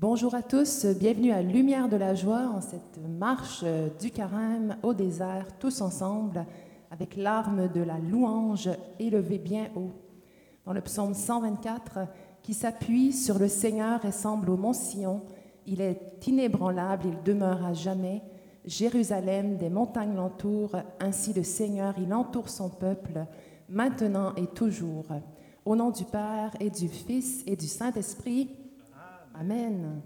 Bonjour à tous, bienvenue à Lumière de la Joie en cette marche du carême au désert, tous ensemble, avec l'arme de la louange élevée bien haut. Dans le psaume 124, qui s'appuie sur le Seigneur et semble au mont Sion, il est inébranlable, il demeure à jamais. Jérusalem, des montagnes l'entourent, ainsi le Seigneur, il entoure son peuple, maintenant et toujours. Au nom du Père et du Fils et du Saint-Esprit. Amen.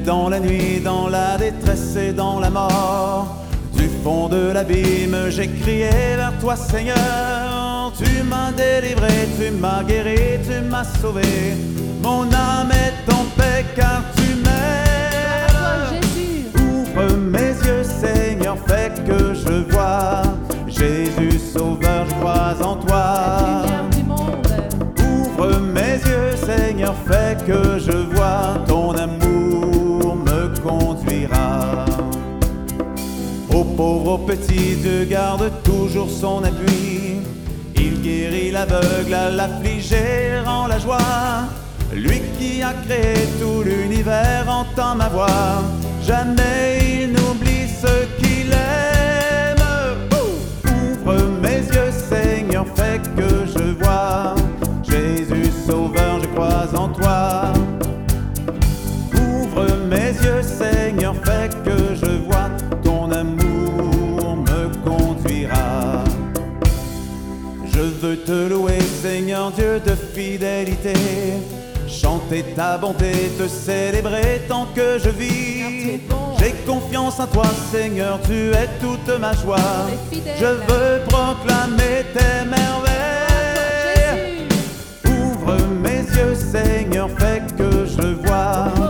Dans la nuit, dans la détresse et dans la mort. Du fond de l'abîme, j'ai crié vers toi, Seigneur. Tu m'as délivré, tu m'as guéri, tu m'as sauvé. Mon âme est en paix car tu m'aimes. Ouvre mes yeux, Seigneur, fais que je vois. Jésus Sauveur, je crois en toi. Ouvre mes yeux, Seigneur, fais que je vois. Petit, Dieu garde toujours son appui. Il guérit l'aveugle, à l'affligé rend la joie. Lui qui a créé tout l'univers entend ma voix. Jamais il n'oublie ce te louer, Seigneur Dieu de fidélité. Chanter ta bonté, te célébrer tant que je vis. bon. J'ai confiance en toi, Seigneur, tu es toute ma joie. Je veux proclamer tes merveilles. Ouvre mes yeux, Seigneur, fais que je vois.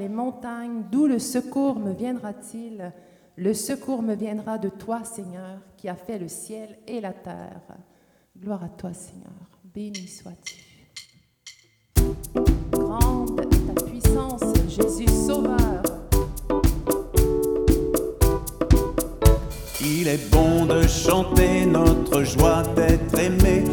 Les montagnes. D'où le secours me viendra-t-il? Le secours me viendra de toi, Seigneur, qui as fait le ciel et la terre. Gloire à toi, Seigneur. Béni sois-tu. Grande est ta puissance, Jésus Sauveur. Il est bon de chanter notre joie d'être aimé,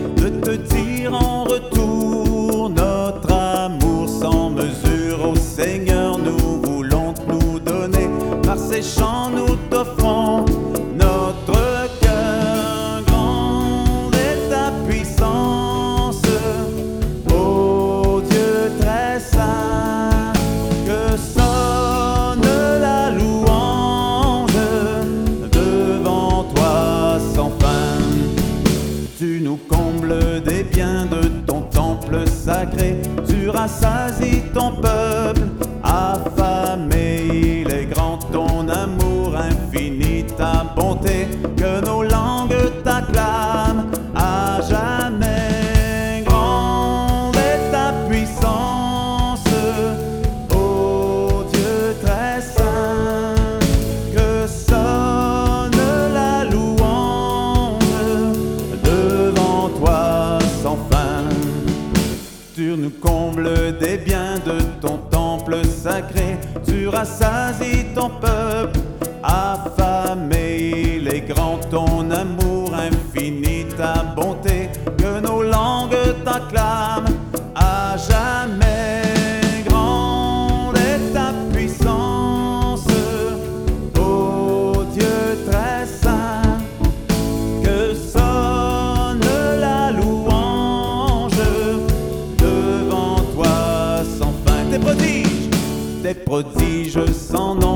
notre cœur. Grande est ta puissance, ô Dieu très saint, que sonne la louange devant toi sans fin. Tu nous combles des biens de ton temple sacré, tu rassasies tu rassasies ton peuple je sens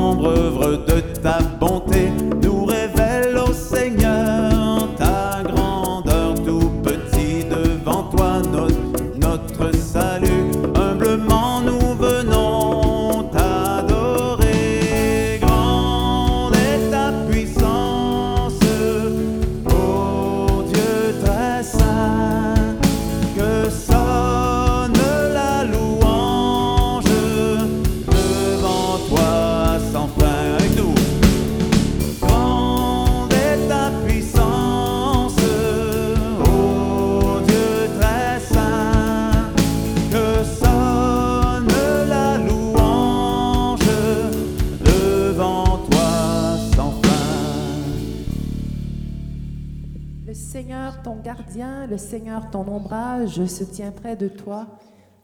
Le Seigneur ton ombrage se tient près de toi.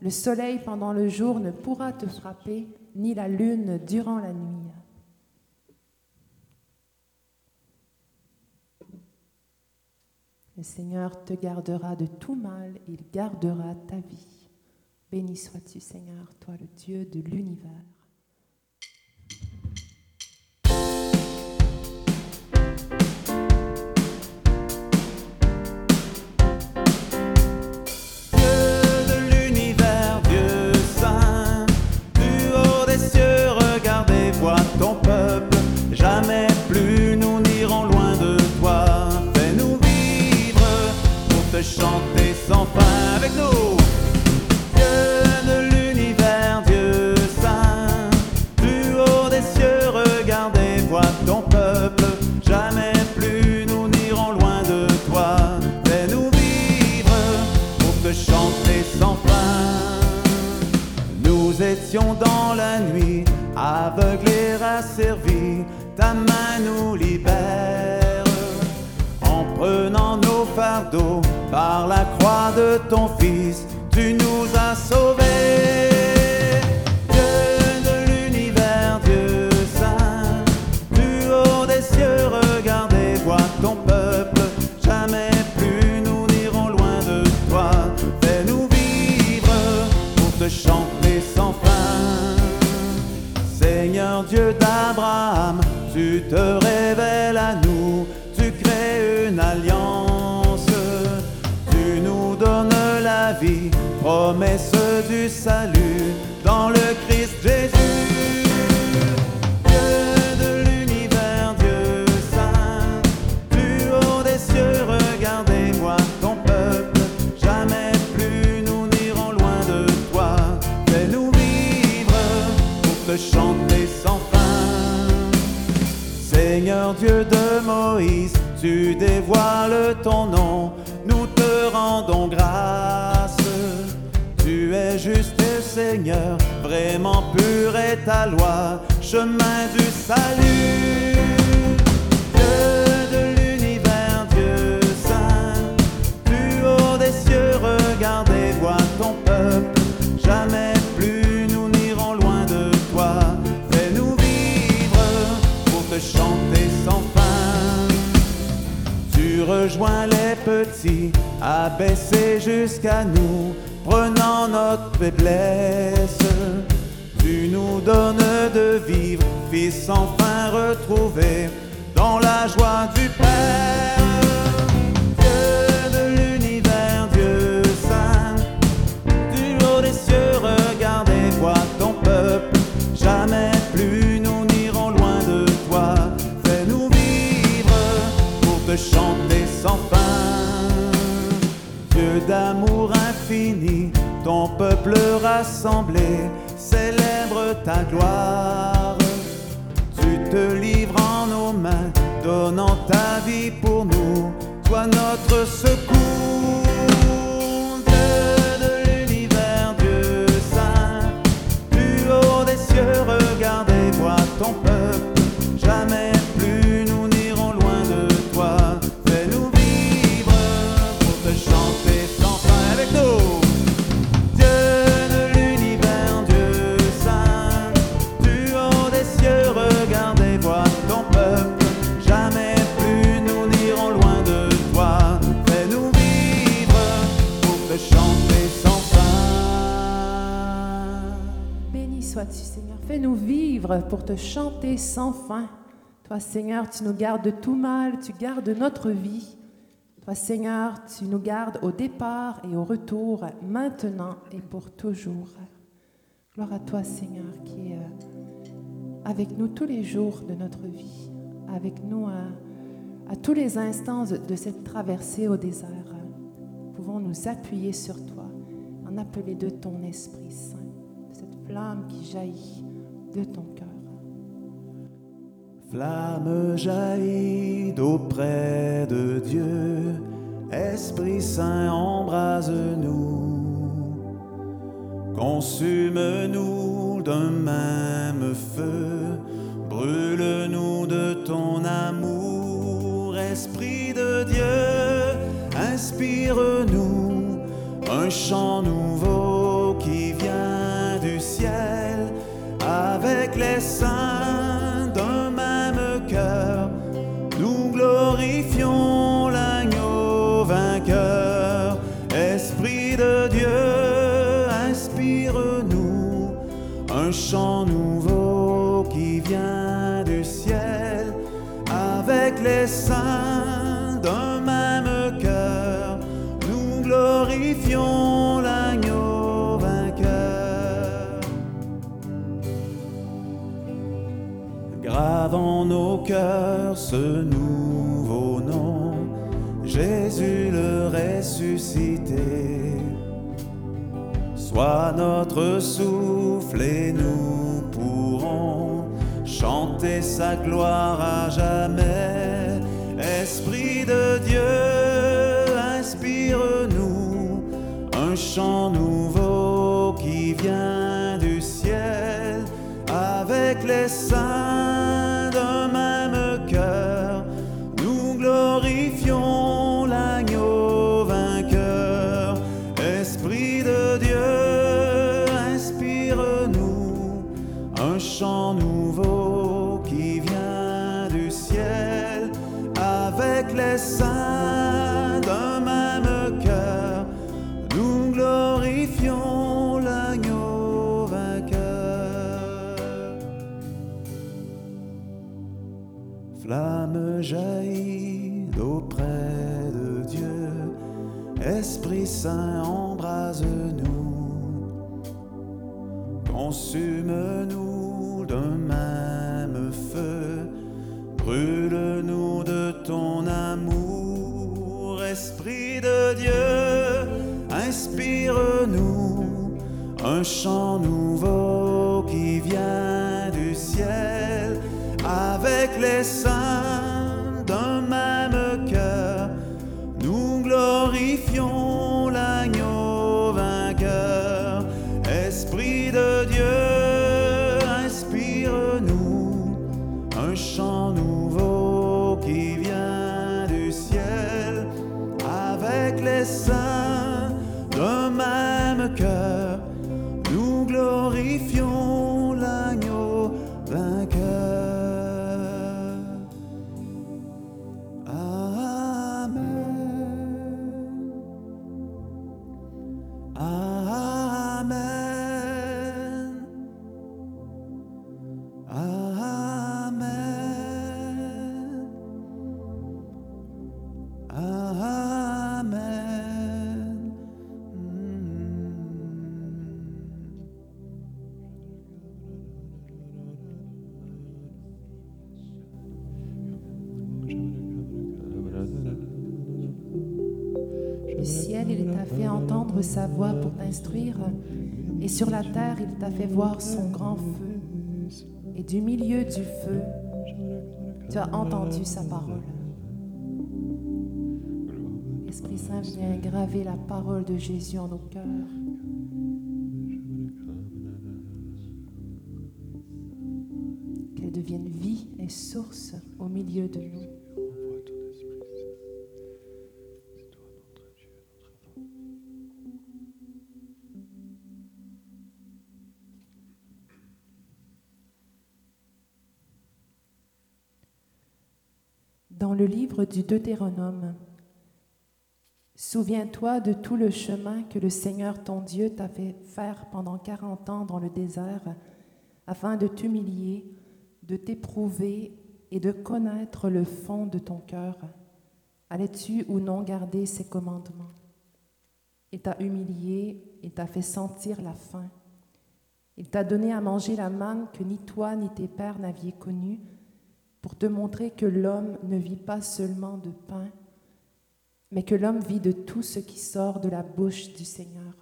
Le soleil pendant le jour ne pourra te frapper, ni la lune durant la nuit. Le Seigneur te gardera de tout mal, il gardera ta vie. Béni sois-tu Seigneur, toi le Dieu de l'univers. Dieu de Moïse, tu dévoiles ton nom, nous te rendons grâce. Tu es juste Seigneur, vraiment pur est ta loi, chemin du salut. Abaissés jusqu'à nous, prenant notre faiblesse. Tu nous donnes de vivre, fils enfin retrouvé, dans la joie du Père. Ton peuple rassemblé célèbre ta gloire. Tu te livres en nos mains, donnant ta vie pour nous, toi notre secours. Pour te chanter sans fin. Toi, Seigneur, tu nous gardes de tout mal, tu gardes notre vie. Toi, Seigneur, tu nous gardes au départ et au retour, maintenant et pour toujours. Gloire à toi, Seigneur, qui est euh, avec nous tous les jours de notre vie, avec nous à, à tous les instants de cette traversée au désert. Pouvons nous appuyer sur toi, en appeler de ton Esprit Saint, cette flamme qui jaillit de ton cœur. Flamme jaillit auprès de Dieu, Esprit Saint, embrase-nous, consume-nous d'un même feu, brûle-nous de ton amour, Esprit de Dieu, inspire-nous. Un chant nouveau un chant nouveau qui vient du ciel avec les saints d'un même cœur. Nous glorifions l'agneau vainqueur. Gravons nos cœurs ce nouveau nom, Jésus le ressuscité. Sois notre souffle et nous pourrons chanter sa gloire à jamais. Esprit de Dieu, inspire-nous un chant nouveau Flamme jaillit d'auprès de Dieu, Esprit Saint embrase-nous, consume-nous d'un même feu, brûle-nous de ton amour, Esprit de Dieu, inspire-nous. Un chant nouveau glorifions l'agneau sa voix pour t'instruire, et sur la terre, il t'a fait voir son grand feu. Et du milieu du feu, tu as entendu sa parole. Esprit Saint, viens graver la parole de Jésus en nos cœurs. Le livre du Deutéronome, Souviens-toi de tout le chemin que le Seigneur ton Dieu t'a fait faire pendant quarante ans dans le désert, afin de t'humilier, de t'éprouver et de connaître le fond de ton cœur. Allais-tu ou non garder ses commandements? Il t'a humilié, il t'a fait sentir la faim. Il t'a donné à manger la manne que ni toi ni tes pères n'aviez connue, pour te montrer que l'homme ne vit pas seulement de pain, mais que l'homme vit de tout ce qui sort de la bouche du Seigneur.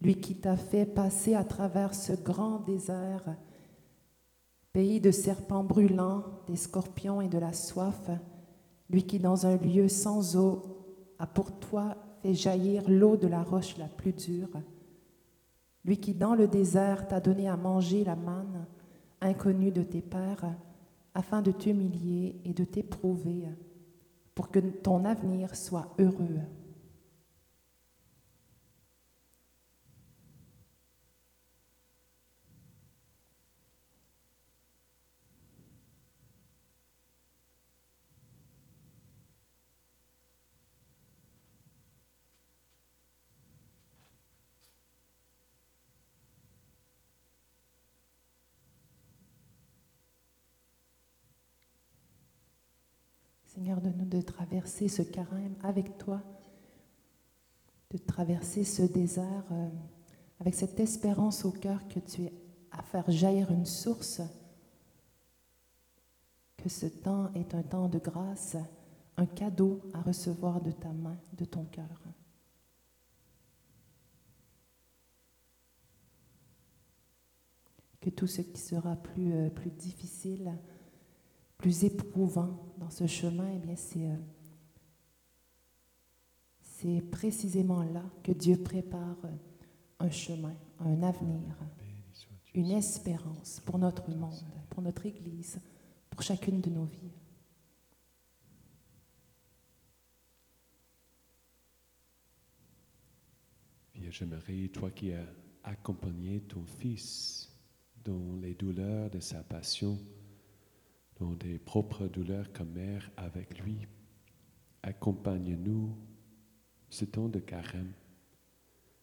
Lui qui t'a fait passer à travers ce grand désert, pays de serpents brûlants, des scorpions et de la soif, lui qui dans un lieu sans eau a pour toi fait jaillir l'eau de la roche la plus dure, lui qui dans le désert t'a donné à manger la manne, inconnue de tes pères, afin de t'humilier et de t'éprouver, pour que ton avenir soit heureux. Seigneur, de nous de traverser ce carême avec toi, de traverser ce désert euh, avec cette espérance au cœur que tu es à faire jaillir une source, que ce temps est un temps de grâce, un cadeau à recevoir de ta main, de ton cœur. Que tout ce qui sera plus, euh, plus difficile, plus éprouvant dans ce chemin, eh bien c'est, euh, c'est précisément là que Dieu prépare euh, un chemin, un avenir, une espérance pour notre monde, pour notre Église, pour chacune de nos vies. Vierge Marie, toi qui as accompagné ton Fils dans les douleurs de sa passion, dans des propres douleurs comme mère avec lui, accompagne-nous ce temps de carême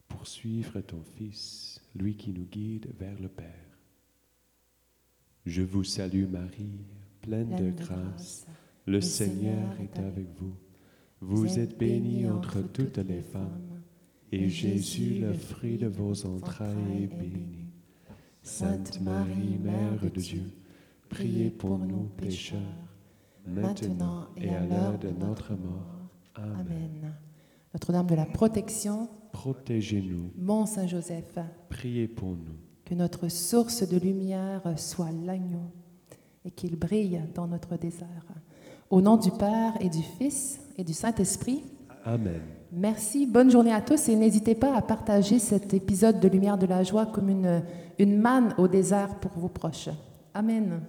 pour suivre ton Fils, lui qui nous guide vers le Père. Je vous salue Marie, pleine, Pleine de grâce. Le Seigneur est avec vous. Vous êtes bénie entre toutes les femmes, et Jésus, le fruit de vos entrailles, est béni. Sainte Marie, Mère de Dieu, priez pour nous pécheurs, maintenant et à l'heure de notre mort. Amen. Notre-Dame de la protection, Protégez-nous, mon Saint Joseph, priez pour nous. que notre source de lumière soit l'agneau et qu'il brille dans notre désert. Au nom du Père et du Fils et du Saint-Esprit, Amen. merci, bonne journée à tous et n'hésitez pas à partager cet épisode de Lumière de la Joie comme une, une manne au désert pour vos proches. Amen.